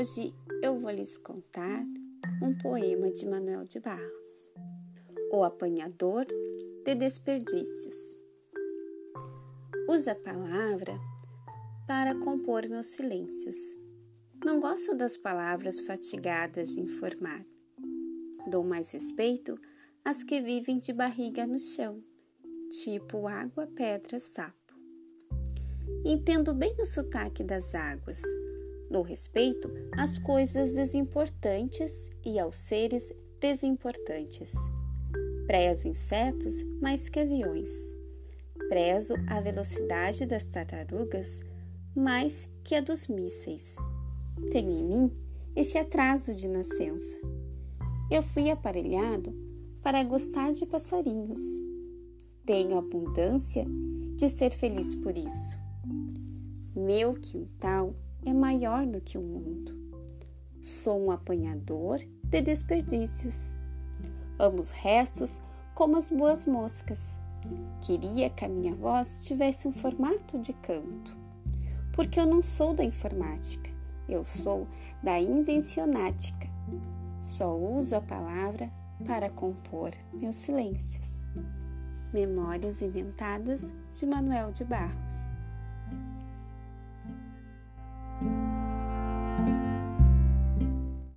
Hoje eu vou lhes contar um poema de Manuel de Barros, O Apanhador de Desperdícios. Usa a palavra para compor meus silêncios. Não gosto das palavras fatigadas de informar. Dou mais respeito às que vivem de barriga no chão, tipo água, pedra, sapo. Entendo bem o sotaque das águas Dou respeito às coisas desimportantes e aos seres desimportantes. Prezo insetos mais que aviões. Prezo a velocidade das tartarugas mais que a dos mísseis. Tenho em mim esse atraso de nascença. Eu fui aparelhado para gostar de passarinhos. Tenho abundância de ser feliz por isso. Meu quintal é maior do que o mundo. Sou um apanhador de desperdícios. Amo os restos como as boas moscas. Queria que a minha voz tivesse um formato de canto, porque eu não sou da informática, eu sou da invencionática. Só uso a palavra para compor meus silêncios. Memórias inventadas de Manuel de Barros.